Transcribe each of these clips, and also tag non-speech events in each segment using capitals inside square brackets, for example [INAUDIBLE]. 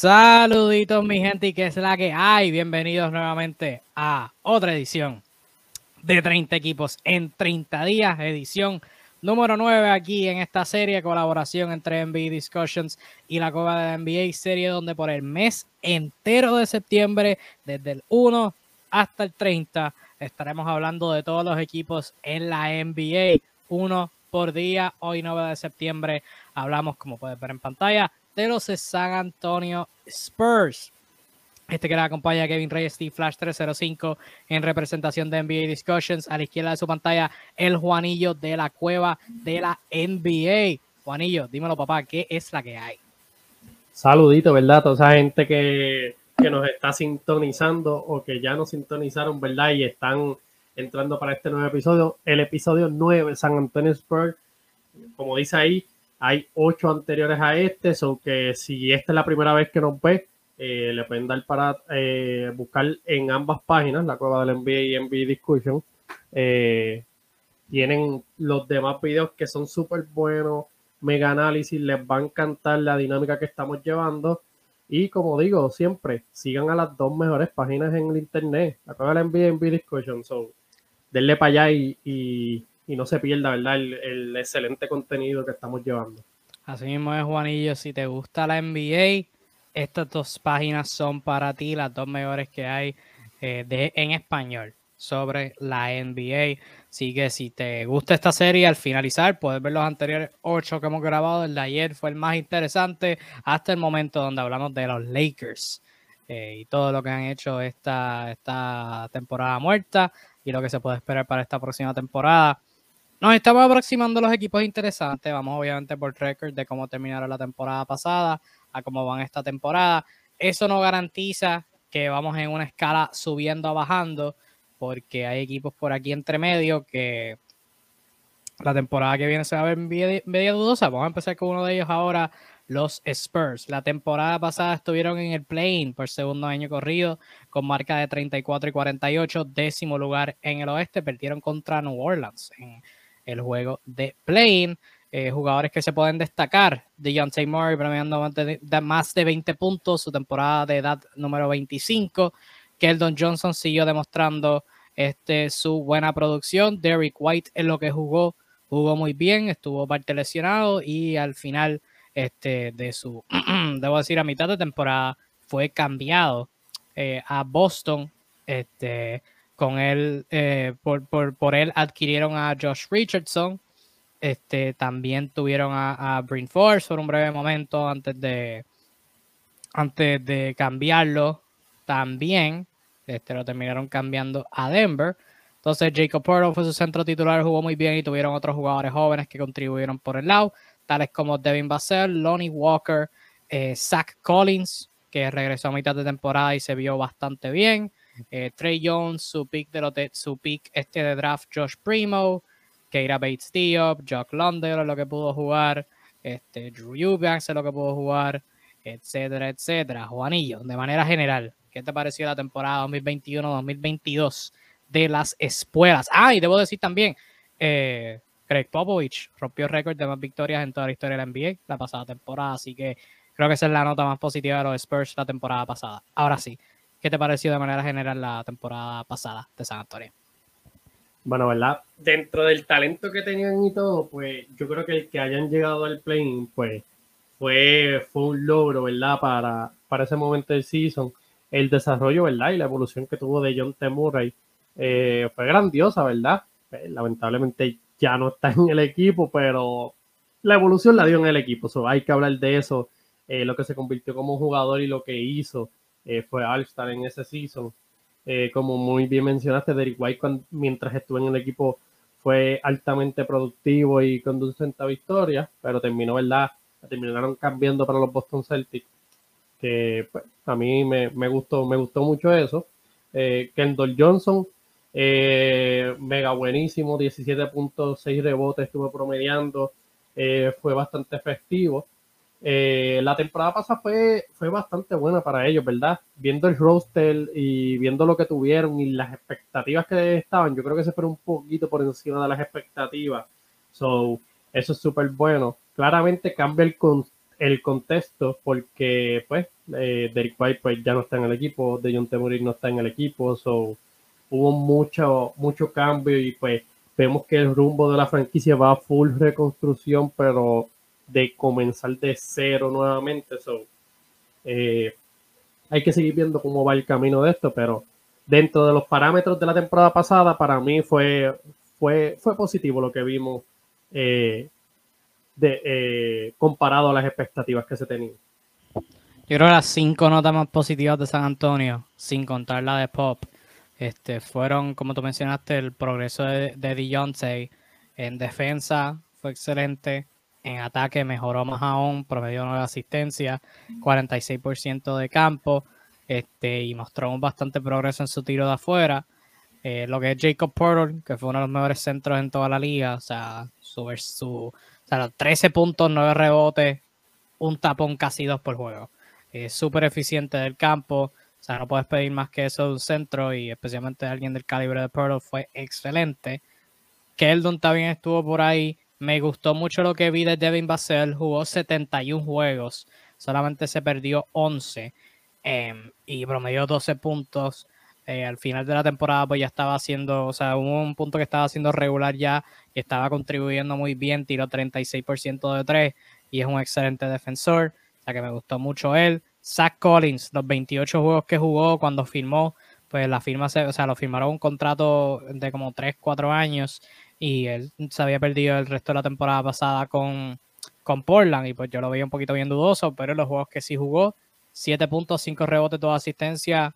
Saluditos mi gente y que es la que hay. Bienvenidos nuevamente a otra edición de 30 equipos en 30 días, edición número 9 aquí en esta serie, colaboración entre NBA Discussions y la Copa de la NBA, serie donde por el mes entero de septiembre, desde el 1 hasta el 30, estaremos hablando de todos los equipos en la NBA, uno por día. Hoy 9 de septiembre hablamos, como puedes ver en pantalla, de los San Antonio Spurs. Este que la acompaña Kevin Reyes, Steve Flash 305 en representación de NBA Discussions. A la izquierda de su pantalla, el Juanillo de la cueva de la NBA. Juanillo, dímelo, papá, ¿qué es la que hay? Saludito, ¿verdad? Toda esa gente que, que nos está sintonizando o que ya nos sintonizaron, ¿verdad? Y están entrando para este nuevo episodio. El episodio 9, San Antonio Spurs. Como dice ahí, hay ocho anteriores a este, so que si esta es la primera vez que nos ve, eh, le pueden dar para eh, buscar en ambas páginas, la cueva del NBA y NBA Discussion. Eh, tienen los demás videos que son súper buenos, mega análisis, les va a encantar la dinámica que estamos llevando. Y como digo, siempre sigan a las dos mejores páginas en el internet, la cueva del NBA y NBA Discussion. So, denle para allá y, no se pierda, ¿verdad? El, el excelente contenido que estamos llevando. Así mismo es, Juanillo. Si te gusta la NBA, estas dos páginas son para ti, las dos mejores que hay eh, de, en español sobre la NBA. Así que si te gusta esta serie, al finalizar puedes ver los anteriores ocho que hemos grabado. El de ayer fue el más interesante hasta el momento donde hablamos de los Lakers eh, y todo lo que han hecho esta, esta temporada muerta y lo que se puede esperar para esta próxima temporada. Nos estamos aproximando a los equipos interesantes. Vamos obviamente por récord de cómo terminaron la temporada pasada a cómo van esta temporada. Eso no garantiza que vamos en una escala subiendo o bajando, porque hay equipos por aquí entre medio que la temporada que viene se va a ver media, dudosa. Vamos a empezar con uno de ellos ahora, los Spurs. La temporada pasada estuvieron en el play por segundo año corrido, con marca de 34 y 48, décimo lugar en el oeste. Perdieron contra New Orleans el juego de play eh, jugadores que se pueden destacar. Deontay Murray premiando más de 20 puntos, su temporada de edad número 25. Keldon Johnson siguió demostrando este, su buena producción. Derrick White en lo que jugó, jugó muy bien, estuvo parte lesionado y al final este, de su, [CLEARS THROAT] debo decir, a mitad de temporada fue cambiado eh, a Boston. Este, con él, eh, por, por, por él adquirieron a Josh Richardson, este, también tuvieron a, a Force por un breve momento antes de, antes de cambiarlo. También este, lo terminaron cambiando a Denver. Entonces Jacob Porto fue su centro titular, jugó muy bien y tuvieron otros jugadores jóvenes que contribuyeron por el lado, tales como Devin Vassell, Lonnie Walker, eh, Zach Collins, que regresó a mitad de temporada y se vio bastante bien. Eh, Trey Jones, su pick, de su pick este de draft, Josh Primo, Keira Bates Diop, Jock London lo que pudo jugar, este, Drew Eubanks lo que pudo jugar, etcétera, etcétera. Juanillo, de manera general, ¿qué te pareció la temporada 2021-2022 de las espuelas? Ah, y debo decir también, eh, Greg Popovich rompió récord de más victorias en toda la historia de la NBA la pasada temporada, así que creo que esa es la nota más positiva de los Spurs la temporada pasada. Ahora sí, ¿qué te pareció de manera general la temporada pasada de San Antonio? bueno, ¿verdad? Dentro del talento que tenían y todo, pues yo creo que el que hayan llegado al play pues fue, fue un logro, ¿verdad? Para, para ese momento del season. El desarrollo, ¿verdad? Y la evolución que tuvo de John T. Murray eh, fue grandiosa, ¿verdad? Pues, lamentablemente ya no está en el equipo, pero la evolución la dio en el equipo. So, hay que hablar de eso. Eh, lo que se convirtió como jugador y lo que hizo eh, fue All-Star en ese season. Eh, como muy bien mencionaste, Derek White mientras estuvo en el equipo fue altamente productivo y conducente a victoria, pero terminó, ¿verdad? Terminaron cambiando para los Boston Celtics, que pues, a mí me, gustó, me gustó mucho eso. Eh, Kendall Johnson, mega buenísimo, 17.6 rebotes estuvo promediando, fue bastante efectivo. Eh, la temporada pasada fue, fue bastante buena para ellos, ¿verdad? Viendo el roster y viendo lo que tuvieron y las expectativas que estaban, yo creo que se fueron un poquito por encima de las expectativas. So, eso es súper bueno. Claramente cambia el, el contexto, porque pues eh, Derek White pues, ya no está en el equipo, De John Temurid no está en el equipo, so, hubo mucho, mucho cambio y pues vemos que el rumbo de la franquicia va a full reconstrucción, pero de comenzar de cero nuevamente. So, eh, hay que seguir viendo cómo va el camino de esto, pero dentro de los parámetros de la temporada pasada, para mí fue, fue, fue positivo lo que vimos eh, de, eh, comparado a las expectativas que se tenían. Yo creo que las cinco notas más positivas de San Antonio, sin contar la de Pop, este, fueron, como tú mencionaste, el progreso de, de en defensa fue excelente, en ataque mejoró más aún, promedio de asistencia, 46% de campo, este, y mostró bastante progreso en su tiro de afuera. Eh, lo que es Jacob Porter, que fue uno de los mejores centros en toda la liga, o sea, su, su o sea, 13 puntos, 9 rebotes, un tapón casi dos por juego. Es súper eficiente del campo. O sea, no puedes pedir más que eso de un centro y especialmente alguien del calibre de Pearl fue excelente. Keldon también estuvo por ahí. Me gustó mucho lo que vi de Devin Vassell. Jugó 71 juegos. Solamente se perdió 11 em, y promedió 12 puntos. Eh, al final de la temporada pues ya estaba haciendo, o sea, hubo un punto que estaba haciendo regular ya y estaba contribuyendo muy bien, tiró 36% de 3 y es un excelente defensor, o sea que me gustó mucho él. Zach Collins, los 28 juegos que jugó cuando firmó, pues la firma, se, o sea, lo firmaron un contrato de como 3, 4 años y él se había perdido el resto de la temporada pasada con, con Portland y pues yo lo veía un poquito bien dudoso, pero en los juegos que sí jugó, 7 puntos, 5 rebotes, toda asistencia,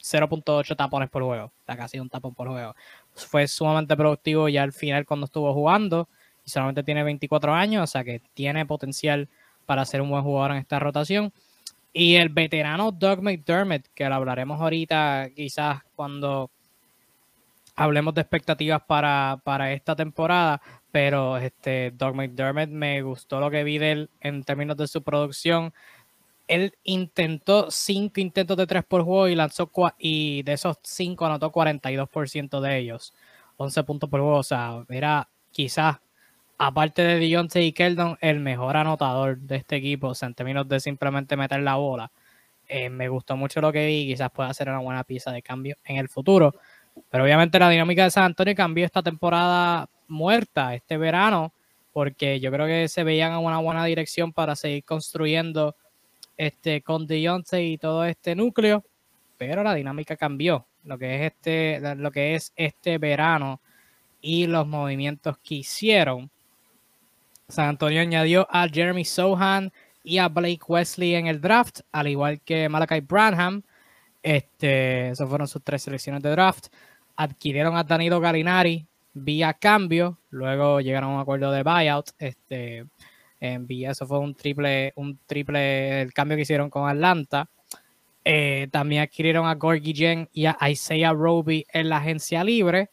0.8 tapones por juego, sea, casi un tapón por juego. Fue sumamente productivo ya al final cuando estuvo jugando y solamente tiene 24 años, o sea que tiene potencial para ser un buen jugador en esta rotación. Y el veterano Doug McDermott, que lo hablaremos ahorita quizás cuando hablemos de expectativas para, para esta temporada, pero este Doug McDermott me gustó lo que vi de él en términos de su producción él intentó cinco intentos de tres por juego y lanzó y de esos cinco anotó 42% de ellos. 11 puntos por juego. O sea, era quizás, aparte de Deontay y Keldon, el mejor anotador de este equipo. O sea, en términos de simplemente meter la bola. Eh, me gustó mucho lo que vi. Quizás pueda ser una buena pieza de cambio en el futuro. Pero obviamente la dinámica de San Antonio cambió esta temporada muerta, este verano, porque yo creo que se veían en una buena dirección para seguir construyendo este, con Deontay y todo este núcleo, pero la dinámica cambió. Lo que es este, lo que es este verano y los movimientos que hicieron. San Antonio añadió a Jeremy Sohan y a Blake Wesley en el draft, al igual que Malachi Branham. Este, esas fueron sus tres selecciones de draft. Adquirieron a Danilo Galinari vía cambio. Luego llegaron a un acuerdo de buyout. Este, en Eso fue un triple, un triple el cambio que hicieron con Atlanta. Eh, también adquirieron a Gorgie Jen y a Isaiah Roby en la agencia libre,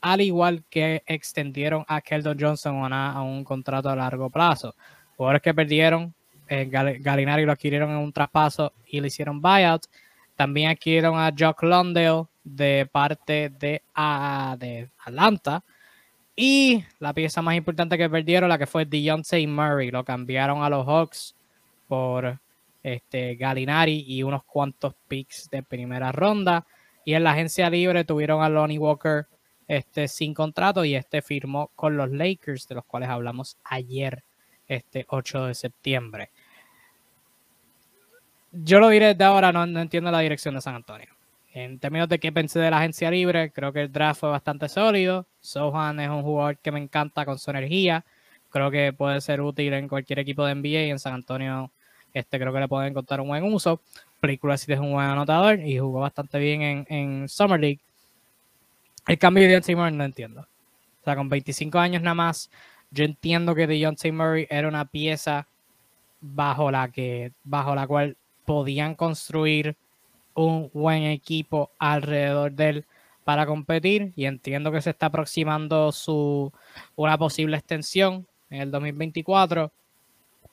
al igual que extendieron a Keldon Johnson a, un contrato a largo plazo. Jugadores que perdieron, eh, Galinari lo adquirieron en un traspaso y le hicieron buyout. También adquirieron a Jock Londale de parte de, de Atlanta y la pieza más importante que perdieron, la que fue Deontay Murray, lo cambiaron a los Hawks por este, Galinari y unos cuantos picks de primera ronda. Y en la agencia libre tuvieron a Lonnie Walker este, sin contrato y este firmó con los Lakers, de los cuales hablamos ayer, este 8 de septiembre. Yo lo diré desde ahora, no, entiendo la dirección de San Antonio. En términos de qué pensé de la agencia libre, creo que el draft fue bastante sólido. Sohan es un jugador que me encanta con su energía. Creo que puede ser útil en cualquier equipo de NBA y en San Antonio este creo que le pueden encontrar un buen uso. Película es un buen anotador y jugó bastante bien en, Summer League. El cambio de Deontay Murray no entiendo. O sea, con 25 años nada más, yo entiendo que Deontay Murray era una pieza bajo la que, bajo la cual podían construir un buen equipo alrededor de él para competir y entiendo que se está aproximando su una posible extensión en el 2024.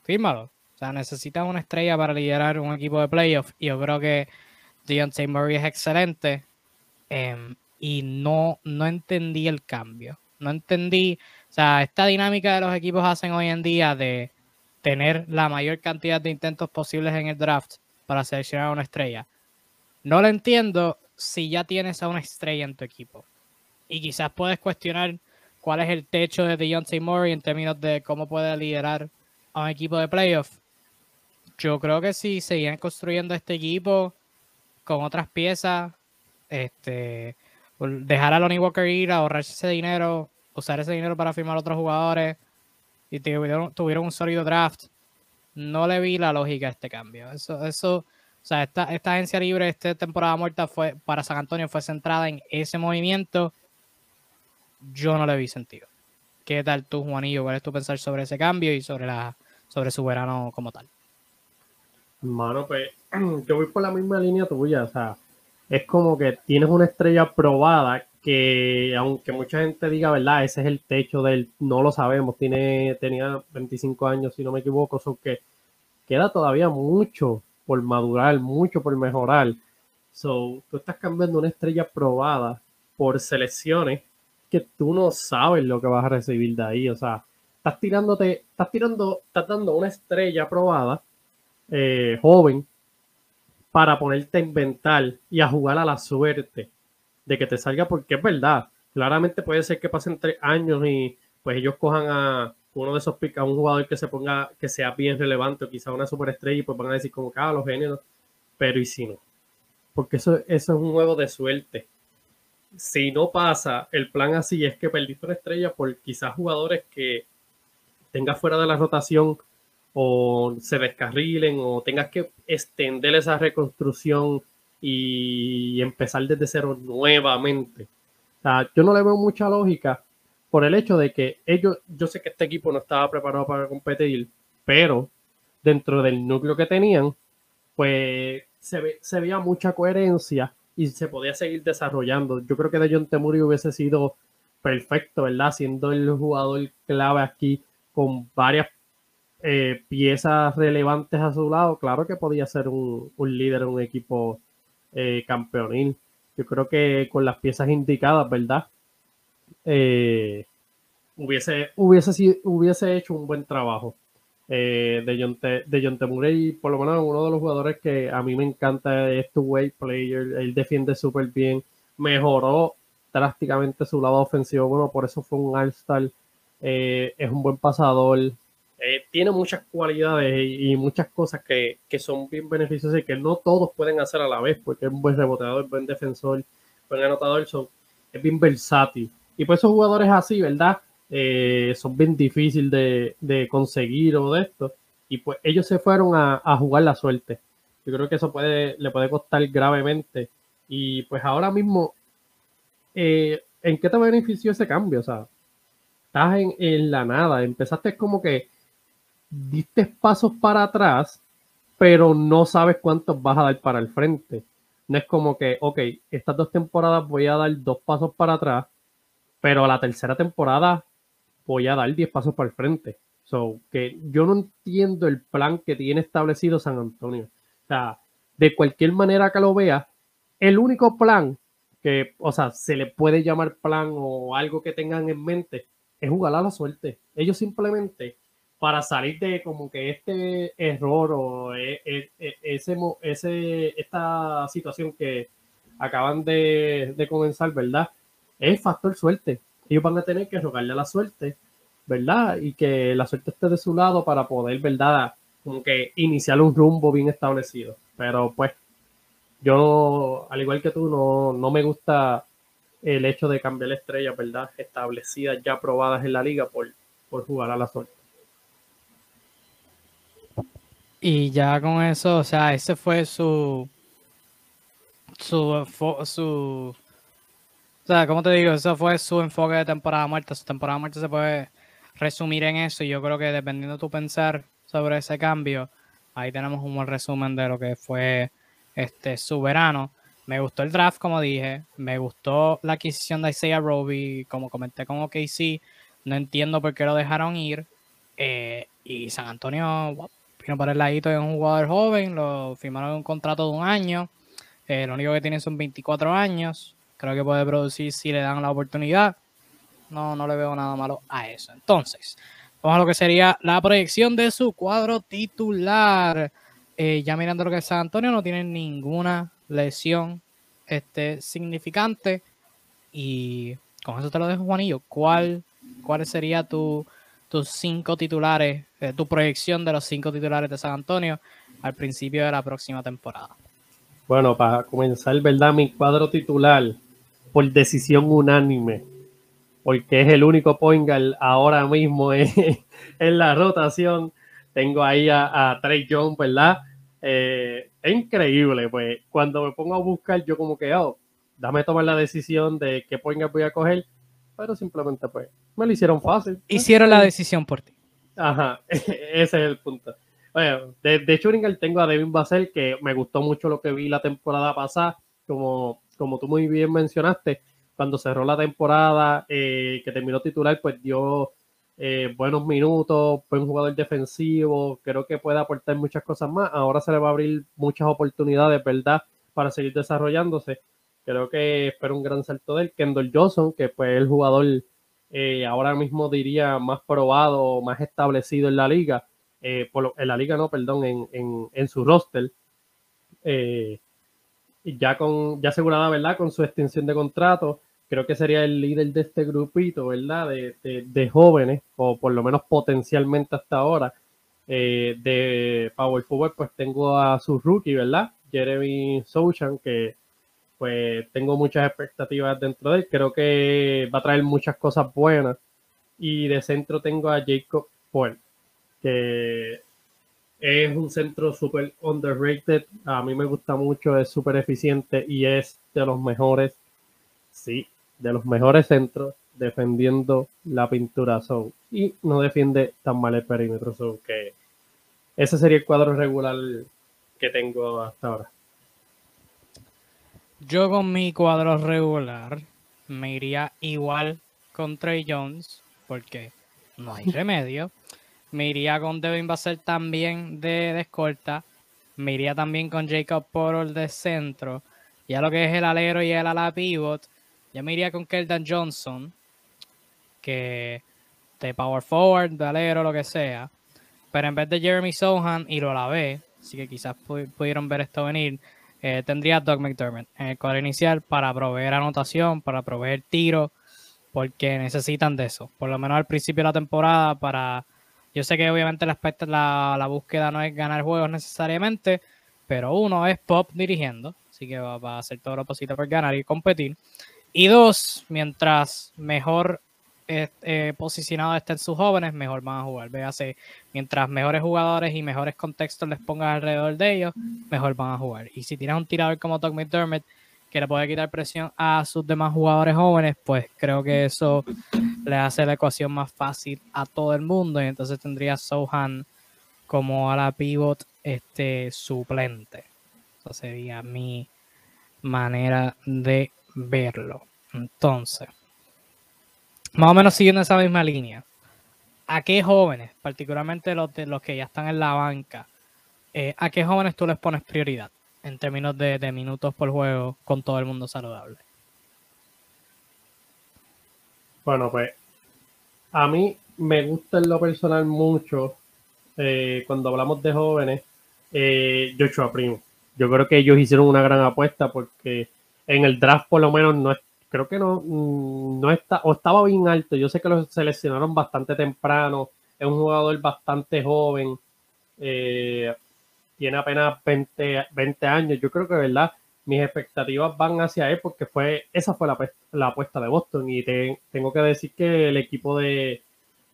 Fírmalo. O sea, necesitas una estrella para liderar un equipo de playoff y yo creo que Deontay Murray es excelente em, y no, no entendí el cambio. No entendí, o sea, esta dinámica de los equipos hacen hoy en día de tener la mayor cantidad de intentos posibles en el draft para seleccionar a una estrella. No lo entiendo si ya tienes a una estrella en tu equipo. Y quizás puedes cuestionar cuál es el techo de Deontay Murray en términos de cómo puede liderar a un equipo de playoff. Yo creo que si seguían construyendo este equipo con otras piezas, este, dejar a Lonnie Walker ir, ahorrarse ese dinero, usar ese dinero para firmar otros jugadores y tuvieron, tuvieron un sólido draft, no le vi la lógica a este cambio. Eso, eso, o sea, esta, esta agencia libre, esta temporada muerta fue para San Antonio fue centrada en ese movimiento. Yo no le vi sentido. ¿Qué tal tú, Juanillo? ¿Cuál es tu pensar sobre ese cambio y sobre la sobre su verano como tal? Mano, pues [CLEARS THROAT] yo voy por la misma línea tuya, o sea, es como que tienes una estrella probada que aunque mucha gente diga, ¿verdad? Ese es el techo del, no lo sabemos, tiene, tenía 25 años, si no me equivoco, so que queda todavía mucho por madurar, mucho por mejorar. So, tú estás cambiando una estrella probada por selecciones que tú no sabes lo que vas a recibir de ahí, o sea, estás tirándote, estás tirando, estás dando una estrella probada, eh, joven, para ponerte a inventar y a jugar a la suerte de que te salga, porque es verdad. Claramente puede ser que pasen tres años y pues ellos cojan a uno de esos a un jugador que se ponga, que sea bien relevante o quizá una superestrella y pues van a decir como que ah, los géneros, pero y si no. Porque eso, eso es un juego de suerte. Si no pasa, el plan así es que perdiste una estrella por quizás jugadores que tengas fuera de la rotación o se descarrilen o tengas que extender esa reconstrucción y empezar desde cero nuevamente. O sea, yo no le veo mucha lógica por el hecho de que ellos, yo sé que este equipo no estaba preparado para competir, pero dentro del núcleo que tenían, pues se, se veía mucha coherencia y se podía seguir desarrollando. Yo creo que de John Temuri hubiese sido perfecto, ¿verdad? Siendo el jugador clave aquí con varias eh, piezas relevantes a su lado, claro que podía ser un, líder en un equipo eh, campeonil. Yo creo que con las piezas indicadas, ¿verdad? Eh, hubiese, hubiese, hubiese hecho un buen trabajo. De John, de John Temurey, por lo menos uno de los jugadores que a mí me encanta es tu way player, él defiende súper bien, mejoró drásticamente su lado ofensivo, bueno, por eso fue un All-Star, es un buen pasador, eh, tiene muchas cualidades y, muchas cosas que, son bien beneficiosas y que no todos pueden hacer a la vez, porque es un buen reboteador, buen defensor, buen anotador, es bien versátil. Y pues esos jugadores así, ¿verdad? Eh, son bien difíciles de, conseguir o de esto. Y pues ellos se fueron a, jugar la suerte. Yo creo que eso puede, le puede costar gravemente. Y pues ahora mismo, eh, ¿en qué te benefició ese cambio? O sea, estás en, en la nada. Empezaste como que diste pasos para atrás, pero no sabes cuántos vas a dar para el frente. No es como que, ok, estas dos temporadas voy a dar dos pasos para atrás, pero a la tercera temporada voy a dar diez pasos para el frente. So, que yo no entiendo el plan que tiene establecido San Antonio. O sea, de cualquier manera que lo vea, el único plan que, o sea, se le puede llamar plan o algo que tengan en mente es jugar a la suerte. Ellos simplemente para salir de como que este error o e, e, e, ese, ese, esta situación que acaban de, comenzar, ¿verdad? Es factor suerte. Ellos van a tener que rogarle a la suerte, ¿verdad? Y que la suerte esté de su lado para poder, ¿verdad? Como que iniciar un rumbo bien establecido. Pero pues, yo, al igual que tú, no, no me gusta el hecho de cambiar estrellas, ¿verdad? Establecidas, ya probadas en la liga por, por jugar a la suerte. Y ya con eso, o sea, ese fue su. Su. su o sea, como te digo, eso fue su enfoque de temporada muerta. Su temporada muerta se puede resumir en eso. Y yo creo que dependiendo de tu pensar sobre ese cambio, ahí tenemos un buen resumen de lo que fue este su verano. Me gustó el draft, como dije. Me gustó la adquisición de Isaiah Roby. Como comenté con OKC, no entiendo por qué lo dejaron ir. Eh, y San Antonio, para el ladito de un jugador joven, lo firmaron un contrato de un año, eh, lo único que tiene son 24 años, creo que puede producir si le dan la oportunidad, no, no le veo nada malo a eso. Entonces, Vamos a lo que sería la proyección de su cuadro titular. Eh, ya mirando lo que es San Antonio, no tiene ninguna lesión este, significante. Y con eso te lo dejo, Juanillo. ¿Cuál, cuál sería tu, tus cinco titulares, eh, tu proyección de los cinco titulares de San Antonio al principio de la próxima temporada? Bueno, para comenzar, ¿verdad? Mi cuadro titular, por decisión unánime, porque es el único point ahora mismo [LAUGHS] en, la rotación. Tengo ahí a, Trey Jones, ¿verdad? Eh, es increíble, pues cuando me pongo a buscar, yo como que, oh, dame tomar la decisión de qué point voy a coger, pero simplemente pues me lo hicieron fácil. Hicieron la decisión por ti. Ajá, [LAUGHS] ese es el punto. Bueno, de, de tengo a Devin Basel, que me gustó mucho lo que vi la temporada pasada, como, como tú muy bien mencionaste, cuando cerró la temporada, eh, que terminó titular, pues dio eh, buenos minutos, fue un jugador defensivo, creo que puede aportar muchas cosas más. Ahora se le va a abrir muchas oportunidades, ¿verdad? Para seguir desarrollándose. Creo que espero un gran salto de él. Kendall Johnson, que es el jugador eh, ahora mismo diría más probado, más establecido en la liga, por en la liga no, perdón, en, en, su roster. ya con ya asegurada, ¿verdad? Con su extensión de contrato creo que sería el líder de este grupito, ¿verdad? De, jóvenes, o por lo menos potencialmente hasta ahora, eh, de Power Forward, pues tengo a su rookie, ¿verdad? Jeremy Sochan, que pues tengo muchas expectativas dentro de él. Creo que va a traer muchas cosas buenas. Y de centro tengo a Jacob Paul, que es un centro súper underrated. A mí me gusta mucho, es súper eficiente y es de los mejores. Sí, de los mejores centros defendiendo la pintura zone y no defiende tan mal el perímetro zone que ese sería el cuadro regular que tengo hasta ahora. Yo con mi cuadro regular me iría igual con Trey Jones porque no hay remedio. Me iría con Devin Basel también de, de escolta. Me iría también con Jacob Portal de centro. Ya lo que es el alero y el ala pivot yo me iría con Keldan Johnson, que de power forward, de alero, lo que sea. Pero en vez de Jeremy Sohan y lo lavé, así que quizás pudieron ver esto venir, eh, tendría a Doug McDermott en el cuadro inicial para proveer anotación, para proveer tiro, porque necesitan de eso. Por lo menos al principio de la temporada, para. Yo sé que obviamente la, búsqueda no es ganar juegos necesariamente, pero uno es Pop dirigiendo, así que va, va a hacer todo lo posible por ganar y competir. Y dos, mientras mejor eh, eh, posicionado estén sus jóvenes, mejor van a jugar. Véase, mientras mejores jugadores y mejores contextos les pongan alrededor de ellos, mejor van a jugar. Y si tienes un tirador como Doug McDermott, que le puede quitar presión a sus demás jugadores jóvenes, pues creo que eso le hace la ecuación más fácil a todo el mundo. Y entonces tendría Sohan como a la pivot este, suplente. Esa sería mi manera de verlo. Entonces, más o menos siguiendo esa misma línea, ¿a qué jóvenes, particularmente los, de los que ya están en la banca, eh, a qué jóvenes tú les pones prioridad en términos de, minutos por juego con todo el mundo saludable? Bueno, pues a mí me gusta en lo personal mucho eh, cuando hablamos de jóvenes, eh, Joshua Primo. Yo creo que ellos hicieron una gran apuesta porque en el draft por lo menos no creo que no, mm, no está, o estaba bien alto. Yo sé que lo seleccionaron bastante temprano. Es un jugador bastante joven. Eh, tiene apenas 20, 20 años. Yo creo que, ¿verdad? Mis expectativas van hacia él porque fue, esa fue la, la apuesta de Boston. Y tengo que decir que el equipo de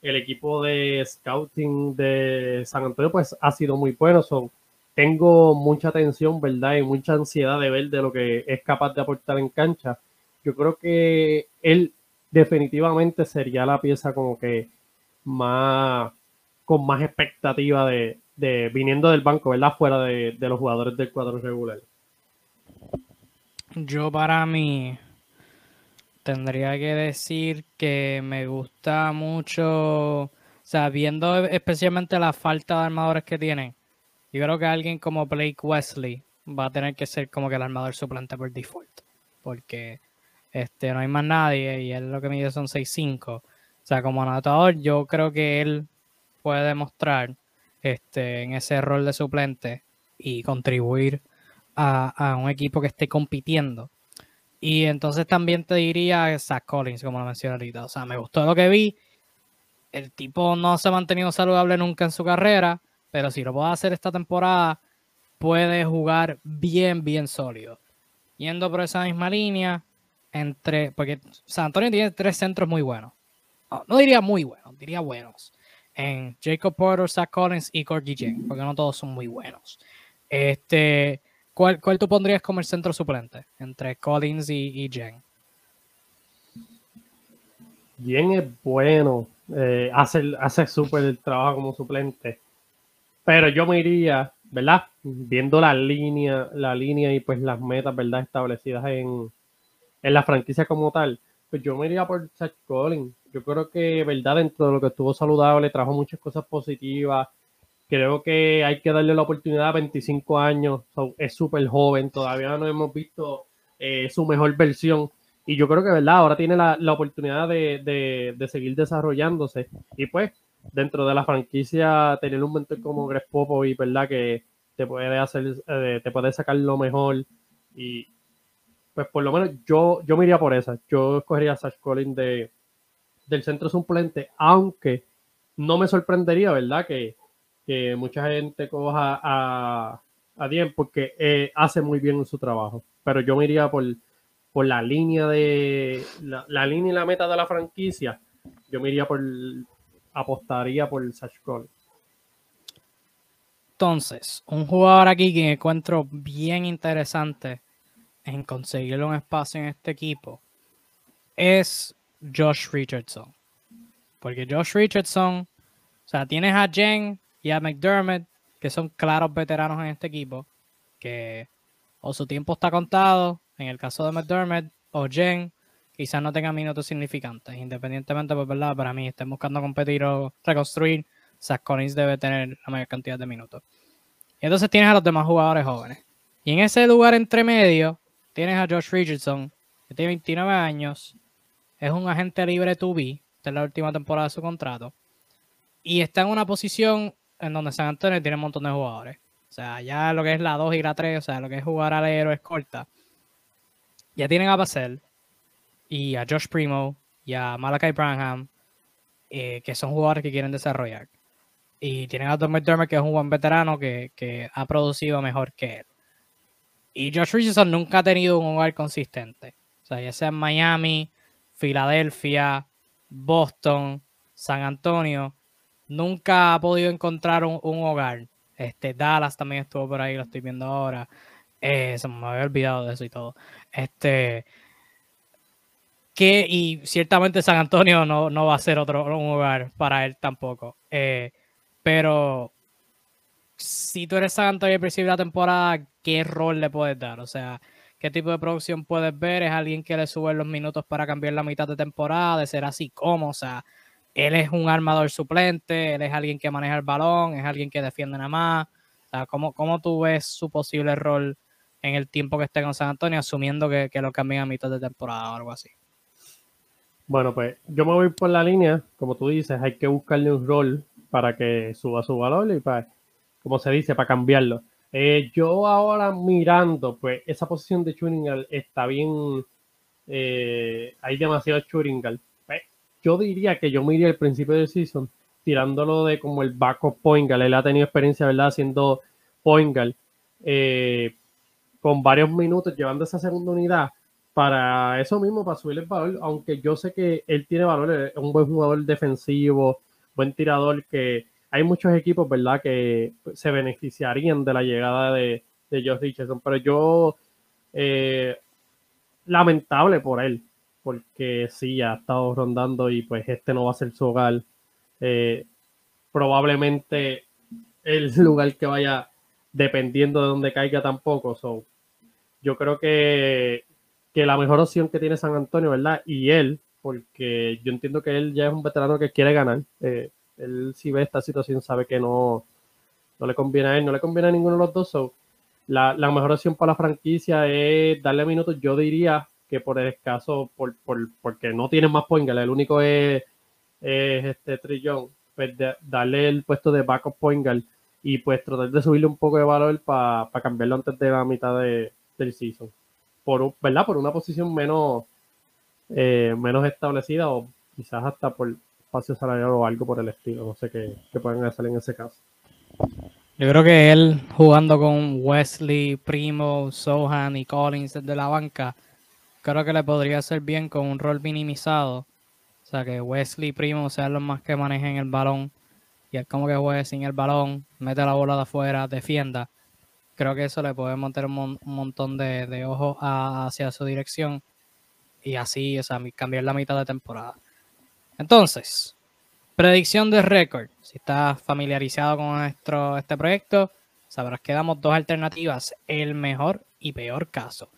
el equipo de scouting de San Antonio pues ha sido muy bueno. Son, tengo mucha atención, ¿verdad? Y mucha ansiedad de ver de lo que es capaz de aportar en cancha. Yo creo que él definitivamente sería la pieza como que más con más expectativa de, viniendo del banco, ¿verdad? Fuera de, de los jugadores del cuadro regular. Yo para mí tendría que decir que me gusta mucho, o sea, viendo especialmente la falta de armadores que tienen, yo creo que alguien como Blake Wesley va a tener que ser como que el armador suplente por default. Porque este, no hay más nadie y él lo que mide son 6'5. O sea, como anotador, yo creo que él puede demostrar este, en ese rol de suplente y contribuir a, un equipo que esté compitiendo. Y entonces también te diría Zach Collins, como lo mencioné ahorita. O sea, me gustó lo que vi. El tipo no se ha mantenido saludable nunca en su carrera, pero si lo puede hacer esta temporada, puede jugar bien, bien sólido. Yendo por esa misma línea, entre. Porque San Antonio tiene tres centros muy buenos. No, diría muy buenos, diría buenos. En Jacob Porter, Zach Collins y Corky Jen, porque no todos son muy buenos. Este. ¿Cuál, ¿Cuál tú pondrías como el centro suplente entre Collins y, Jen? Jen es bueno, eh, hace, hace súper el trabajo como suplente, pero yo me iría, ¿verdad? Viendo la línea, la línea y pues las metas, ¿verdad? Establecidas en, en la franquicia como tal, pues yo me iría por Zach Collins. Yo creo que, ¿verdad? Dentro de lo que estuvo saludable, trajo muchas cosas positivas creo que hay que darle la oportunidad a 25 años, es súper joven, todavía no hemos visto eh, su mejor versión y yo creo que, ¿verdad? Ahora tiene la, oportunidad de, seguir desarrollándose y pues dentro de la franquicia tener un mentor como Greg y ¿verdad? Que te puede hacer, eh, te puede sacar lo mejor y pues por lo menos yo, yo por esa, yo escogería a Sash Collins de, del centro suplente, aunque no me sorprendería, ¿verdad? Que que mucha gente coja a, a Dien porque eh, hace muy bien su trabajo. Pero yo me iría por, por la línea de la, línea y la meta de la franquicia. Yo me iría por apostaría por el Sash Entonces, un jugador aquí que encuentro bien interesante en conseguir un espacio en este equipo es Josh Richardson. Porque Josh Richardson, o sea, tienes a Jen y a McDermott, que son claros veteranos en este equipo, que o su tiempo está contado, en el caso de McDermott o Jen, quizás no tengan minutos significantes, independientemente, pues, ¿verdad? Para mí, estén buscando competir o reconstruir, Zach debe tener la mayor cantidad de minutos. Y entonces tienes a los demás jugadores jóvenes. Y en ese lugar entre medio, tienes a Josh Richardson, que tiene 29 años, es un agente libre to be, esta es la última temporada de su contrato, y está en una posición en donde San Antonio tiene un montón de jugadores. O sea, ya lo que es la 2 y la 3, o sea, lo que es jugar al héroe escolta. Ya tienen a Basel y a Josh Primo y a Malachi Branham, eh, que son jugadores que quieren desarrollar. Y tienen a Tom McDermott, que es un buen veterano que, que, ha producido mejor que él. Y Josh Richardson nunca ha tenido un hogar consistente. O sea, ya sea en Miami, Filadelfia, Boston, San Antonio nunca ha podido encontrar un, hogar. Este, Dallas también estuvo por ahí, lo estoy viendo ahora. Eh, se me había olvidado de eso y todo. Este, que, y ciertamente San Antonio no, no va a ser otro un hogar para él tampoco. Eh, pero si tú eres San Antonio al principio de la temporada, ¿qué rol le puedes dar? O sea, ¿qué tipo de producción puedes ver? ¿Es alguien que le sube los minutos para cambiar la mitad de temporada? ¿De ser así como? O sea, él es un armador suplente, él es alguien que maneja el balón, es alguien que defiende nada más. O ¿cómo, tú ves su posible rol en el tiempo que esté con San Antonio, asumiendo que, lo cambien a mitad de temporada o algo así? Bueno, pues yo me voy por la línea, como tú dices, hay que buscarle un rol para que suba su valor y para, como se dice, para cambiarlo. Eh, yo ahora mirando, pues esa posición de Churingal está bien, eh, hay demasiado Churingal yo diría que yo me iría al principio del season tirándolo de como el backup point Él ha tenido experiencia, ¿verdad? Haciendo point eh, con varios minutos, llevando esa segunda unidad para eso mismo, para subir el valor. Aunque yo sé que él tiene valor, es un buen jugador defensivo, buen tirador, que hay muchos equipos, ¿verdad?, que se beneficiarían de la llegada de, de Josh Richardson. Pero yo, eh, lamentable por él, porque sí, ha estado rondando y pues este no va a ser su hogar. Eh, probablemente el [LAUGHS] lugar que vaya dependiendo de dónde caiga tampoco. So, yo creo que, que la mejor opción que tiene San Antonio, ¿verdad? Y él, porque yo entiendo que él ya es un veterano que quiere ganar. Eh, él si ve esta situación sabe que no, no le conviene a él, no le conviene a ninguno de los dos. So, la, la mejor opción para la franquicia es darle minutos, yo diría, que por el escaso, por, por, porque no tienen más point el único es, este Trillón. pues, darle el puesto de backup point guard y pues tratar de subirle un poco de valor para cambiarlo antes de la mitad de, del season. Por, ¿verdad? por una posición menos, eh, menos establecida o quizás hasta por espacio salarial o algo por el estilo. No sé qué, pueden hacer en ese caso. Yo creo que él jugando con Wesley, Primo, Sohan y Collins desde la banca, creo que le podría hacer bien con un rol minimizado. O sea, que Wesley y Primo sean los más que manejen el balón y él como que juegue sin el balón, mete la bola de afuera, defienda. Creo que eso le puede montar un, montón de, de ojos hacia su dirección y así, o sea, cambiar la mitad de temporada. Entonces, predicción de récord. Si estás familiarizado con nuestro, este proyecto, sabrás que damos dos alternativas, el mejor y peor caso.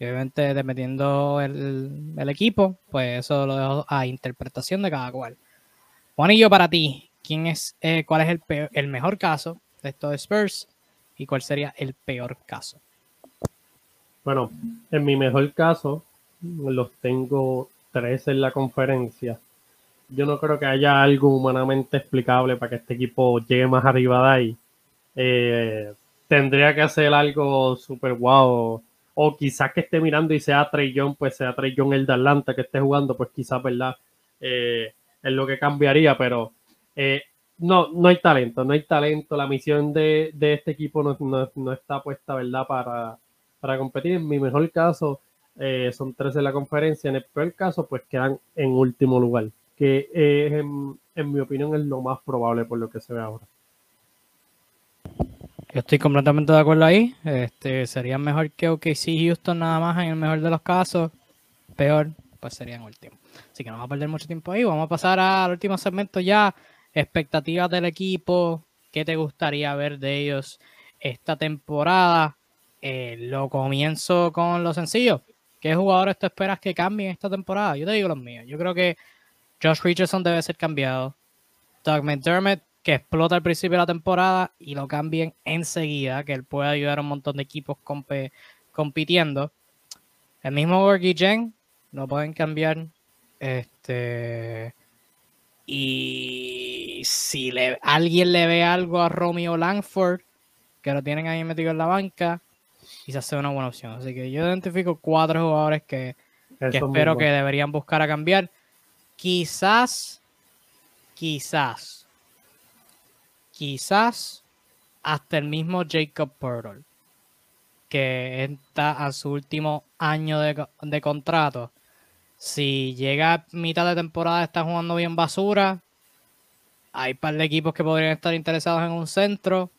Y obviamente, dependiendo el, el equipo, pues eso lo dejo a interpretación de cada cual. Juanillo, para ti, ¿quién es, eh, ¿cuál es el, el mejor caso de estos Spurs y cuál sería el peor caso? Bueno, en mi mejor caso, los tengo tres en la conferencia yo no creo que haya algo humanamente explicable para que este equipo llegue más arriba de ahí. Eh, tendría que hacer algo súper guau. O quizás que esté mirando y sea Trey pues sea Trey el de Atlanta que esté jugando, pues quizás, ¿verdad? Eh, es lo que cambiaría, pero eh, no, no hay talento, no hay talento. La misión de, este equipo no, está puesta, ¿verdad? Para, para competir. En mi mejor caso, son tres en la conferencia. En el peor caso, pues quedan en último lugar que en, mi opinión es lo más probable por lo que se ve ahora. Yo estoy completamente de acuerdo ahí. Este, sería mejor que OKC Houston nada más en el mejor de los casos. Peor, pues sería en último. Así que no vamos a perder mucho tiempo ahí. Vamos a pasar al último segmento ya. Expectativas del equipo. ¿Qué te gustaría ver de ellos esta temporada? Eh, lo comienzo con lo sencillo. ¿Qué jugadores te esperas que cambien esta temporada? Yo te digo los míos. Yo creo que Josh Richardson debe ser cambiado. Doug McDermott, que explota al principio de la temporada y lo cambien enseguida, que él puede ayudar a un montón de equipos compitiendo. El mismo Gorgie Jen, lo pueden cambiar. Este. Y si le, alguien le ve algo a Romeo Langford, que lo tienen ahí metido en la banca, quizás sea una buena opción. Así que yo identifico cuatro jugadores que, que espero que deberían buscar a cambiar. Quizás, quizás, quizás hasta el mismo Jacob Purtle, que está a su último año de, contrato. Si llega a mitad de temporada, está jugando bien basura. Hay un par de equipos que podrían estar interesados en un centro.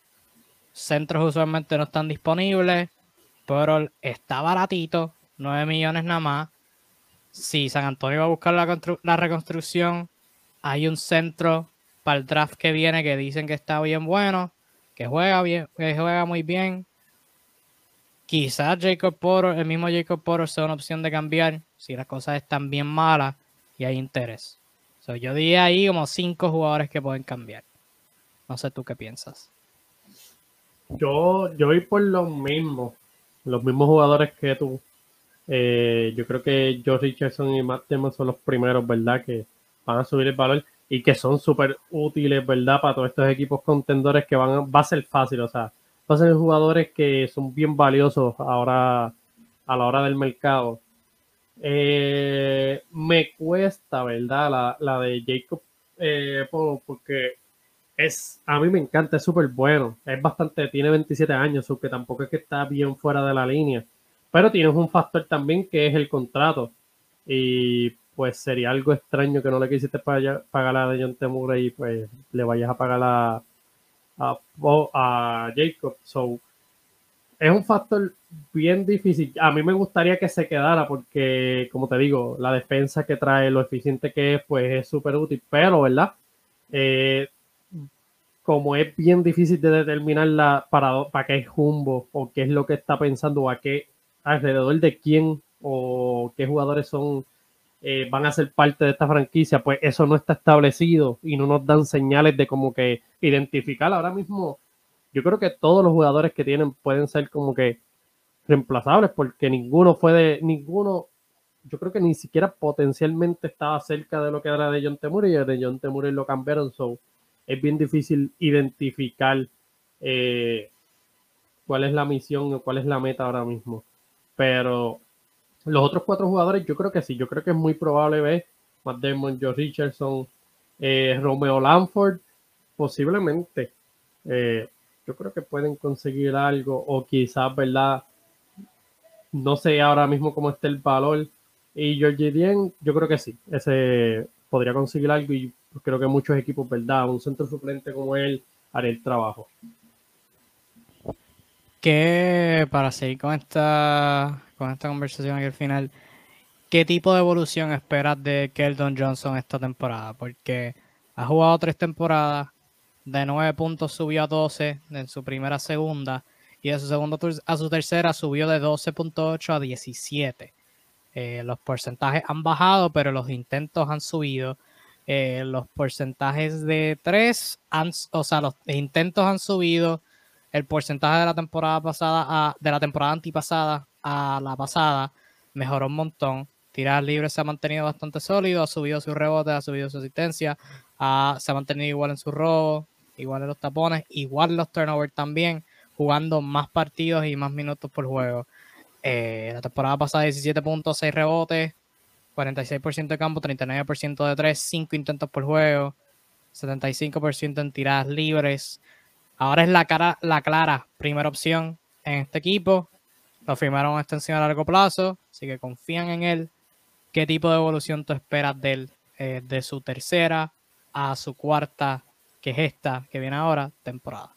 Centros usualmente no están disponibles. Pero está baratito, 9 millones nada más si San Antonio va a buscar la, reconstrucción, hay un centro para el draft que viene que dicen que está bien bueno, que juega bien, que juega muy bien. Quizás Jacob Porter, el mismo Jacob Porter sea una opción de cambiar si las cosas están bien malas y hay interés. yo diría ahí como cinco jugadores que pueden cambiar. No sé tú qué piensas. Yo, yo voy por los mismos, los mismos jugadores que tú. Eh, yo creo que George Richardson y Matt Damon son los primeros, ¿verdad? Que van a subir el valor y que son súper útiles, ¿verdad? Para todos estos equipos contendores que van a, va a ser fácil, o sea, va a ser jugadores que son bien valiosos ahora a la hora del mercado. Eh, me cuesta, ¿verdad? La, la de Jacob eh, porque es, a mí me encanta, es súper bueno, es bastante, tiene 27 años, aunque tampoco es que está bien fuera de la línea pero tienes un factor también que es el contrato. Y pues sería algo extraño que no le quisiste pagar, a Dejon Temura y pues le vayas a pagar a, a, Jacob. So, es un factor bien difícil. A mí me gustaría que se quedara porque, como te digo, la defensa que trae, lo eficiente que es, pues es súper útil. Pero, ¿verdad? Eh, como es bien difícil de determinar para, para qué es Jumbo o qué es lo que está pensando o a qué alrededor de quién o qué jugadores son eh, van a ser parte de esta franquicia, pues eso no está establecido y no nos dan señales de como que identificar ahora mismo. Yo creo que todos los jugadores que tienen pueden ser como que reemplazables porque ninguno fue de ninguno yo creo que ni siquiera potencialmente estaba cerca de lo que era de John Temuri y de John Temuri lo cambiaron so es bien difícil identificar eh, cuál es la misión o cuál es la meta ahora mismo. Pero los otros cuatro jugadores, yo creo que sí, yo creo que es muy probable ver Matt Damon, Joe Richardson, eh, Romeo Lanford, posiblemente. Eh, yo creo que pueden conseguir algo o quizás, ¿verdad? No sé ahora mismo cómo está el valor. Y Georgie Dien, yo creo que sí, ese podría conseguir algo y creo que muchos equipos, ¿verdad? Un centro suplente como él haré el trabajo. Que para seguir con esta, con esta conversación aquí al final, ¿qué tipo de evolución esperas de Keldon Johnson esta temporada? Porque ha jugado tres temporadas, de 9 puntos subió a 12 en su primera segunda, y de su segunda a su tercera subió de 12.8 a 17. Eh, los porcentajes han bajado, pero los intentos han subido. Eh, los porcentajes de 3, han, o sea, los intentos han subido el porcentaje de la temporada pasada a, de la temporada antipasada a la pasada mejoró un montón. Tirar libre se ha mantenido bastante sólido, ha subido su rebote, ha subido su asistencia, se ha mantenido igual en su robo, igual en los tapones, igual en los turnovers también, jugando más partidos y más minutos por juego. Eh, la temporada pasada 17 puntos, 6 rebotes, 46% de campo, 39% de 3, 5 intentos por juego, 75% en tiradas libres, Ahora es la, cara, la clara primera opción en este equipo. Lo firmaron una extensión a largo plazo, así que confían en él. ¿Qué tipo de evolución tú esperas de él eh, de su tercera a su cuarta, que es esta, que viene ahora, temporada?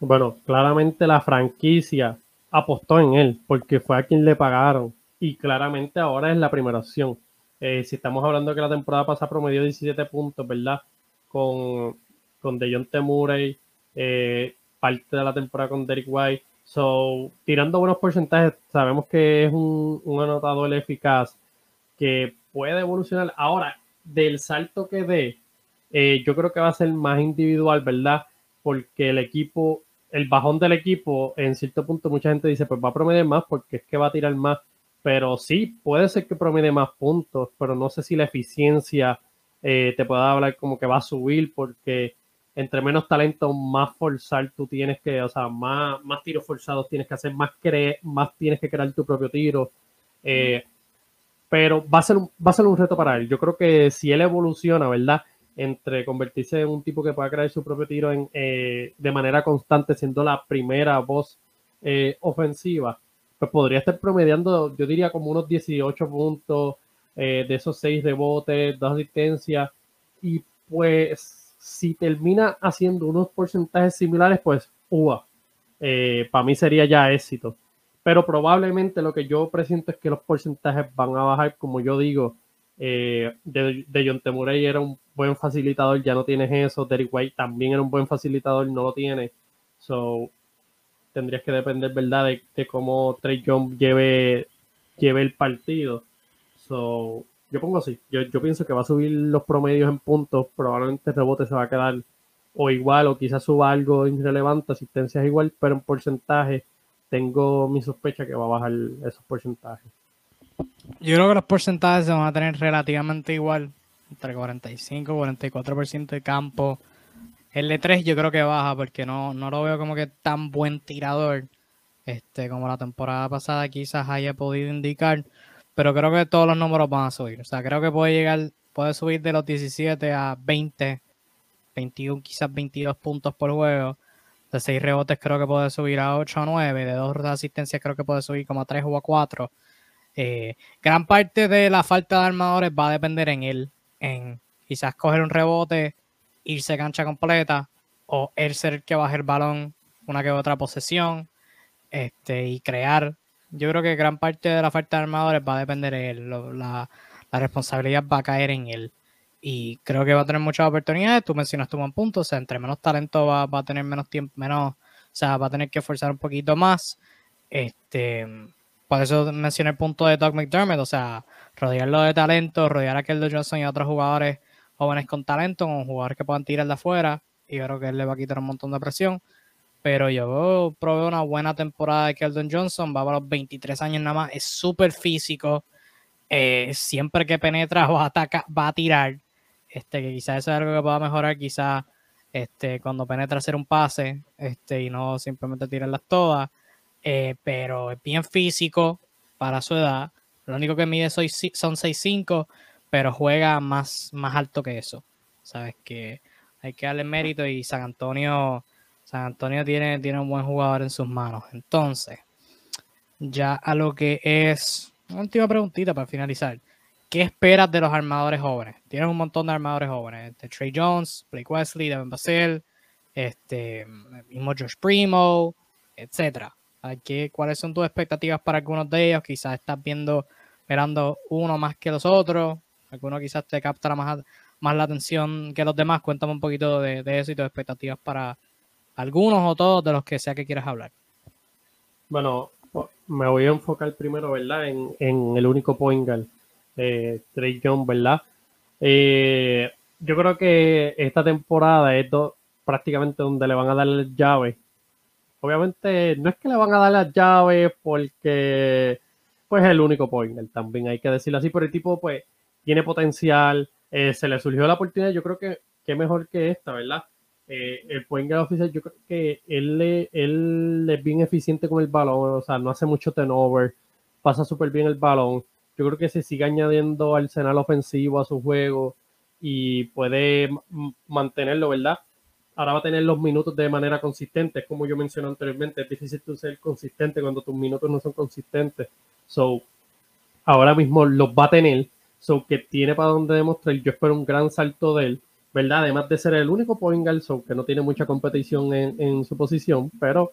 Bueno, claramente la franquicia apostó en él porque fue a quien le pagaron y claramente ahora es la primera opción. Eh, si estamos hablando que la temporada pasada promedió 17 puntos, ¿verdad? Con, con Dejounte Murray, eh, parte de la temporada con Derek White. So, tirando buenos porcentajes, sabemos que es un, anotador eficaz que puede evolucionar. Ahora, del salto que dé, eh, yo creo que va a ser más individual, ¿verdad? Porque el equipo, el bajón del equipo, en cierto punto, mucha gente dice, pues va a promediar más porque es que va a tirar más. Pero sí, puede ser que promedie más puntos, pero no sé si la eficiencia eh, te pueda hablar como que va a subir porque entre menos talento, más forzar tú tienes que, o sea, más, más tiros forzados tienes que hacer, más, cre más tienes que crear tu propio tiro. Eh, pero va a, ser un, va a ser un reto para él. Yo creo que si él evoluciona, ¿verdad? Entre convertirse en un tipo que pueda crear su propio tiro eh, de manera constante, siendo la primera voz eh, ofensiva, pues podría estar promediando, yo diría, como unos 18 puntos de esos 6 rebotes, 2 asistencias. Y pues si termina haciendo unos porcentajes similares, pues UA. Eh, para mí sería ya éxito. Pero probablemente lo que yo presiento es que los porcentajes van a bajar, como yo digo. Eh, de, de John Temurey era un buen facilitador, ya no tienes eso. Derek White también era un buen facilitador, no lo tiene. So, tendrías que depender, ¿verdad?, de, cómo Trey John lleve, lleve el partido. So, yo pongo así. Yo, pienso que va a subir los promedios en puntos. Probablemente el rebote se va a quedar o igual, o quizás suba algo irrelevante. Asistencia es igual, pero en porcentaje tengo mi sospecha que va a bajar esos porcentajes. Yo creo que los porcentajes se van a tener relativamente igual. Entre 45 y 44% de campo. El de 3 yo creo que baja porque no, no lo veo como que tan buen tirador. Este, como la temporada pasada quizás haya podido indicar pero creo que todos los números van a subir. O sea, creo que puede llegar, puede subir de los 17 a 20, 21, quizás 22 puntos por juego. De 6 rebotes creo que puede subir a 8 o 9. De 2 asistencias creo que puede subir como a 3 o a 4. Eh, gran parte de la falta de armadores va a depender en él. En quizás coger un rebote, irse cancha completa o él ser el que baje el balón una que otra posesión este, y crear yo creo que gran parte de la falta de armadores va a depender de él. La, responsabilidad va a caer en él. Y creo que va a tener muchas oportunidades. Tú mencionaste un buen punto. O sea, entre menos talento va, a tener menos tiempo, menos, o sea, va a tener que esforzar un poquito más. Este, por eso mencioné el punto de Doug McDermott. O sea, rodearlo de talento, rodear a Keldo Johnson y a otros jugadores jóvenes con talento, con jugadores que puedan tirar de afuera. Y creo que él le va a quitar un montón de presión pero yo probé una buena temporada de Keldon Johnson, va a los 23 años nada más, es súper físico, eh, siempre que penetra [LAUGHS] va a, atacar, va a tirar, este, que quizás eso es algo que pueda mejorar, quizás este, cuando penetra hacer un pase este, y no simplemente tirarlas todas. Eh, pero es bien físico para su edad. Lo único que mide son 6'5, pero juega más, más alto que eso. Sabes que hay que darle mérito y San Antonio, San Antonio tiene, tiene un buen jugador en sus manos. Entonces, ya a lo que es una última preguntita para finalizar. ¿Qué esperas de los armadores jóvenes? Tienes un montón de armadores jóvenes. Este, Trey Jones, Blake Wesley, Devin Basile, este, mismo Josh Primo, etcétera. ¿Qué, ¿Cuáles son tus expectativas para algunos de ellos? Quizás estás viendo, esperando uno más que los otros. Alguno quizás te capta más, más la atención que los demás. Cuéntame un poquito de, eso y tus expectativas para algunos o todos de los que sea que quieras hablar. Bueno, me voy a enfocar primero, ¿verdad? En, el único point guard, eh, Trey Young, ¿verdad? Eh, yo creo que esta temporada es prácticamente donde le van a dar llave Obviamente no es que le van a dar las llaves porque pues es el único pointer, también hay que decirlo así, pero el tipo pues tiene potencial, eh, se le surgió la oportunidad, yo creo que, que mejor que esta, ¿verdad? Eh, el pointer oficial, yo creo que él, él es bien eficiente con el balón, o sea, no hace mucho turnover, pasa súper bien el balón. Yo creo que se sigue añadiendo arsenal ofensivo a su juego y puede mantenerlo, ¿verdad? ahora va a tener los minutos de manera consistente, como yo mencioné anteriormente, es difícil tú ser consistente cuando tus minutos no son consistentes. So, ahora mismo los va a tener, so que tiene para donde demostrar, yo espero un gran salto de él, ¿verdad? Además de ser el único point guard, so que no tiene mucha competición en, su posición, pero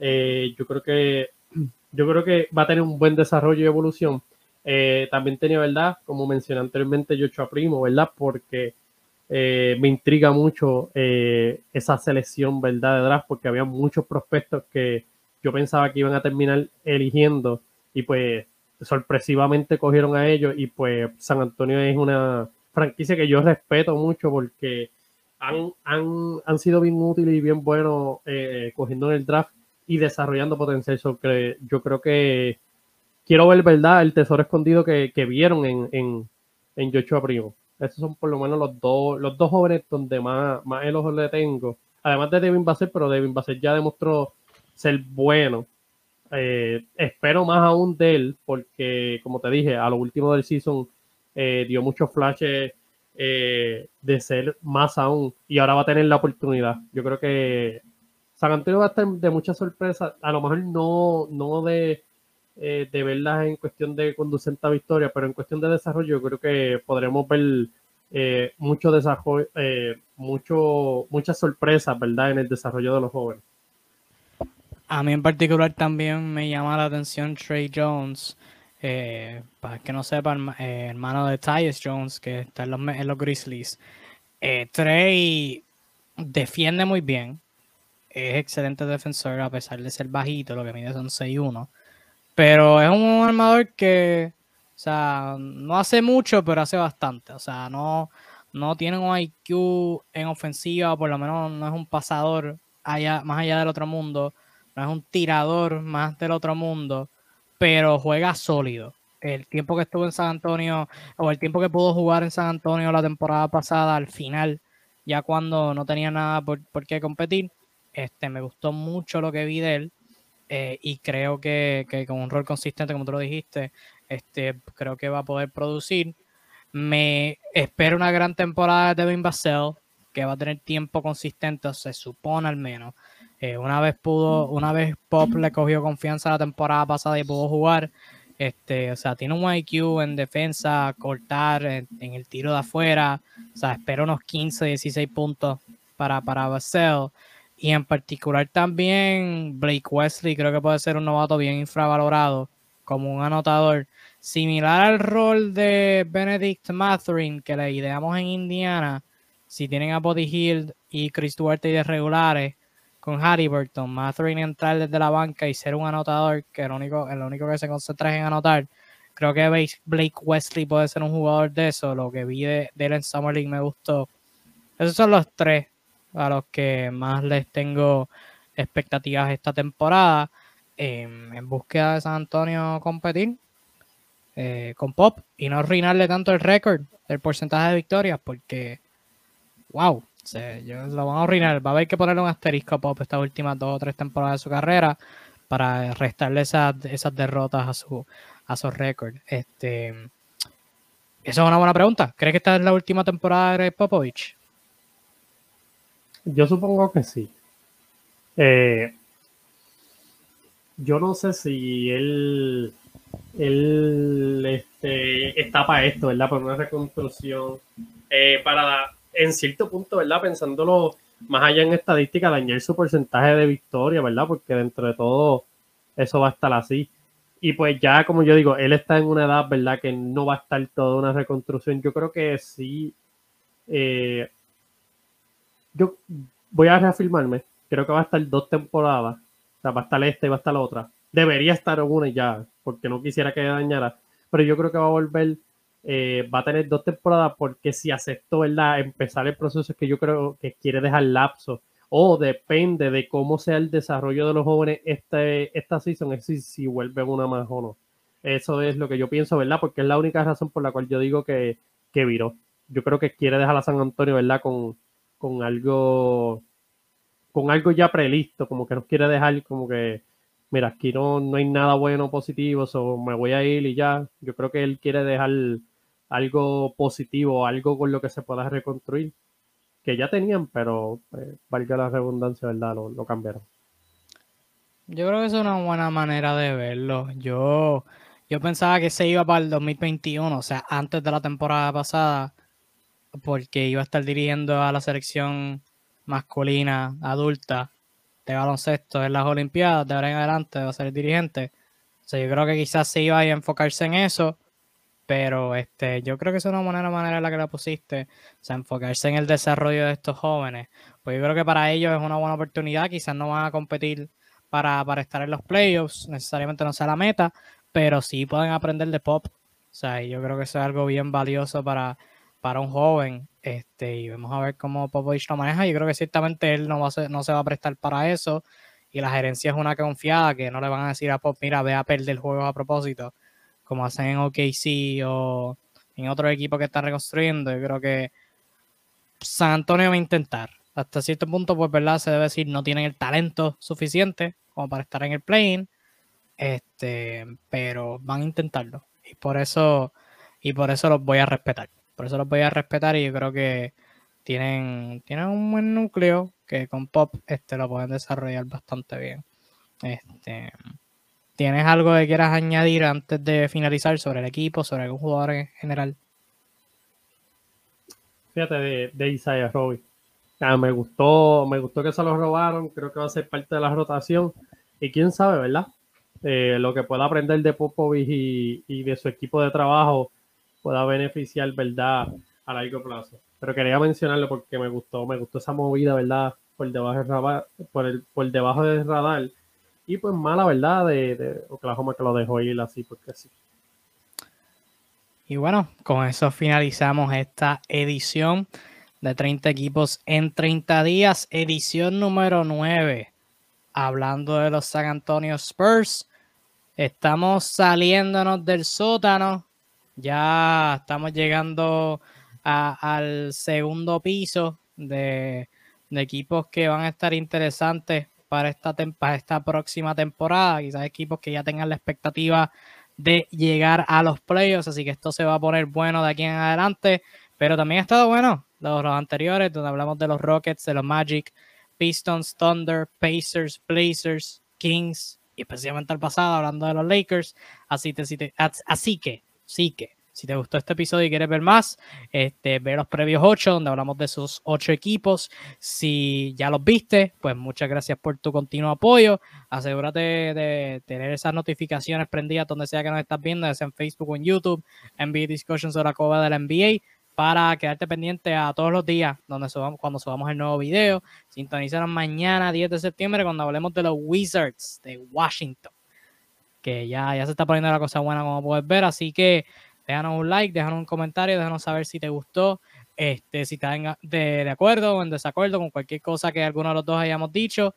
eh, yo creo que [CLEARS THROAT] yo creo que va a tener un buen desarrollo y evolución. Eh, también tenía, ¿verdad? Como mencioné anteriormente, Yocho Primo, ¿verdad? Porque eh, me intriga mucho esa selección, ¿verdad? De draft, porque había muchos prospectos que yo pensaba que iban a terminar eligiendo y pues sorpresivamente cogieron a ellos y pues San Antonio es una franquicia que yo respeto mucho porque han, han, sido bien útiles y bien buenos eh, cogiendo en el draft y desarrollando potencial. yo creo que quiero ver, ¿verdad? El tesoro escondido que, vieron en, en, en Joshua Primo. Estos son por lo menos los dos, los dos jóvenes donde más, más el ojo le tengo. Además de Devin Basset, pero Devin Basset ya demostró ser bueno. Eh, espero más aún de él, porque como te dije, a lo último del season eh, dio muchos flashes eh, de ser más aún y ahora va a tener la oportunidad. Yo creo que San Antonio va a estar de muchas sorpresas, a lo mejor no, no de eh, de verlas en cuestión de conducente a victoria, pero en cuestión de desarrollo creo que podremos ver eh, mucho desarrollo, mucho, muchas sorpresas, ¿verdad? En el desarrollo de los jóvenes. A mí en particular también me llama la atención Trey Jones. Para que no sepan, hermano de Tyus Jones, que está en los, en los Grizzlies. Trey defiende muy bien. Es excelente defensor a pesar de ser bajito, lo que mide son 6'1 pero es un armador que, o sea, no hace mucho, pero hace bastante. O sea, no, no tiene un IQ en ofensiva, por lo menos no es un pasador allá, más allá del otro mundo, no es un tirador más del otro mundo, pero juega sólido. El tiempo que estuvo en San Antonio, o el tiempo que pudo jugar en San Antonio la temporada pasada, al final, ya cuando no tenía nada por, por qué competir, este, me gustó mucho lo que vi de él. Eh, y creo que, con un rol consistente, como tú lo dijiste, este, creo que va a poder producir. Me espero una gran temporada de Devin Basel, que va a tener tiempo consistente, se supone al menos. Eh, una vez pudo, una vez Pop le cogió confianza la temporada pasada y pudo jugar. Este, o sea, tiene un IQ en defensa, cortar en, el tiro de afuera. O sea, espero unos 15, 16 puntos para, para Basel. Y en particular también Blake Wesley creo que puede ser un novato bien infravalorado como un anotador. Similar al rol de Benedict Matherin que le ideamos en Indiana. Si tienen a Body Hill y Chris Duarte y de regulares con Harry Burton, Matherin entrar desde la banca y ser un anotador, que el único, el único que se concentra es en anotar. Creo que Blake Wesley puede ser un jugador de eso. Lo que vi de, de él en Summer me gustó. Esos son los tres a los que más les tengo expectativas esta temporada. Em, en búsqueda de San Antonio competir eh, con Pop y no arruinarle tanto el récord del porcentaje de victorias porque, wow, Sí, yo, lo van a arruinar. Va a haber que ponerle un asterisco a Pop estas últimas dos o tres temporadas de su carrera para restarle esas, esas derrotas a su, a su récord. Este, esa es una buena pregunta. ¿Crees que esta es la última temporada de Popovich? Yo supongo que sí. Eh, yo no sé si él, él este, está para esto, ¿verdad? Para una reconstrucción. Eh, para, en cierto punto, ¿verdad? Pensándolo más allá en estadística, dañar su porcentaje de victoria, ¿verdad? Porque dentro de todo eso va a estar así. Y pues ya, como yo digo, él está en una edad, ¿verdad? Que no va a estar toda una reconstrucción. Yo creo que sí. Eh, yo voy a reafirmarme. Creo que va a estar dos temporadas. O sea, va a estar esta y va a estar la otra. Debería estar una ya, porque no quisiera que dañara. Pero yo creo que va a volver, eh, va a tener dos temporadas porque si aceptó, ¿verdad? Empezar el proceso que yo creo que quiere dejar lapso. O depende de cómo sea el desarrollo de los jóvenes este, esta season, es si, si vuelven una más o no. Eso es lo que yo pienso, ¿verdad? Porque es la única razón por la cual yo digo que, que viró. Yo creo que quiere dejar a San Antonio, ¿verdad? Con, con algo con algo ya prelisto, como que nos quiere dejar como que, mira, aquí no, no hay nada bueno positivo, so me voy a ir y ya. Yo creo que él quiere dejar algo positivo, algo con lo que se pueda reconstruir, que ya tenían, pero eh, valga la redundancia, ¿verdad? Lo, cambiaron. Yo creo que es una buena manera de verlo. Yo, yo pensaba que se iba para el 2021, o sea, antes de la temporada pasada, porque iba a estar dirigiendo a la selección masculina, adulta, de baloncesto en las Olimpiadas, de ahora en adelante va a ser dirigente. O sea, yo creo que quizás se iba a enfocarse en eso, pero este, yo creo que es una buena manera en la que la pusiste, o sea, enfocarse en el desarrollo de estos jóvenes. Pues yo creo que para ellos es una buena oportunidad, quizás no van a competir para, para estar en los playoffs, necesariamente no sea la meta, pero sí pueden aprender de pop. O sea, yo creo que eso es algo bien valioso para, para un joven, este, y vamos a ver cómo Popovich lo maneja. Yo creo que ciertamente él no, va a no se va a prestar para eso, y la gerencia es una confiada que no le van a decir a Pop, mira, ve a perder juegos a propósito, como hacen en OKC o en otro equipo que están reconstruyendo. Yo creo que San Antonio va a intentar. Hasta cierto punto, pues, ¿verdad? Se debe decir, no tienen el talento suficiente como para estar en el play este, pero van a intentarlo. Y por eso, y por eso los voy a respetar. Por eso los voy a respetar y yo creo que tienen, tienen un buen núcleo que con Pop este, lo pueden desarrollar bastante bien. Este, ¿Tienes algo que quieras añadir antes de finalizar sobre el equipo, sobre algún jugador en general? Fíjate de, de Isaiah Roby. me gustó, me gustó que se lo robaron, creo que va a ser parte de la rotación. Y quién sabe, ¿verdad? Eh, lo que pueda aprender de Popovich y, y de su equipo de trabajo pueda beneficiar, ¿verdad? A largo plazo. Pero quería mencionarlo porque me gustó, me gustó esa movida, ¿verdad? Por debajo del radar, por, el, por debajo del radar. Y pues mala, ¿verdad? De, de Oklahoma que lo dejó ir así, porque sí. Y bueno, con eso finalizamos esta edición de 30 equipos en 30 días, edición número 9. Hablando de los San Antonio Spurs, estamos saliéndonos del sótano ya estamos llegando al segundo piso de, equipos que van a estar interesantes para esta, para esta próxima temporada. Quizás equipos que ya tengan la expectativa de llegar a los playoffs. Así que esto se va a poner bueno de aquí en adelante. Pero también ha estado bueno los, los anteriores, donde hablamos de los Rockets, de los Magic, Pistons, Thunder, Pacers, Blazers, Kings y especialmente el pasado hablando de los Lakers. Así, te, así que Así que, si te gustó este episodio y quieres ver más, este, ve los previos ocho, donde hablamos de esos ocho equipos. Si ya los viste, pues muchas gracias por tu continuo apoyo. Asegúrate de tener esas notificaciones prendidas donde sea que nos estás viendo, sea en Facebook o en YouTube, NBA Discussions o la Cova de la NBA, para quedarte pendiente a todos los días donde subamos, cuando subamos el nuevo video. Sintonízanos mañana, 10 de septiembre, cuando hablemos de los Wizards de Washington que ya, ya se está poniendo la cosa buena como puedes ver, así que déjanos un like, déjanos un comentario, déjanos saber si te gustó, este, si estás de, de, acuerdo o en desacuerdo con cualquier cosa que alguno de los dos hayamos dicho,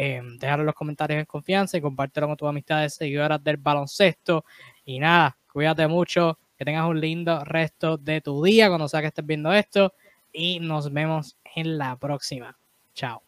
eh, déjalo en los comentarios en confianza y compártelo con tus amistades seguidoras del baloncesto. Y nada, cuídate mucho, que tengas un lindo resto de tu día cuando sea que estés viendo esto y nos vemos en la próxima. Chao.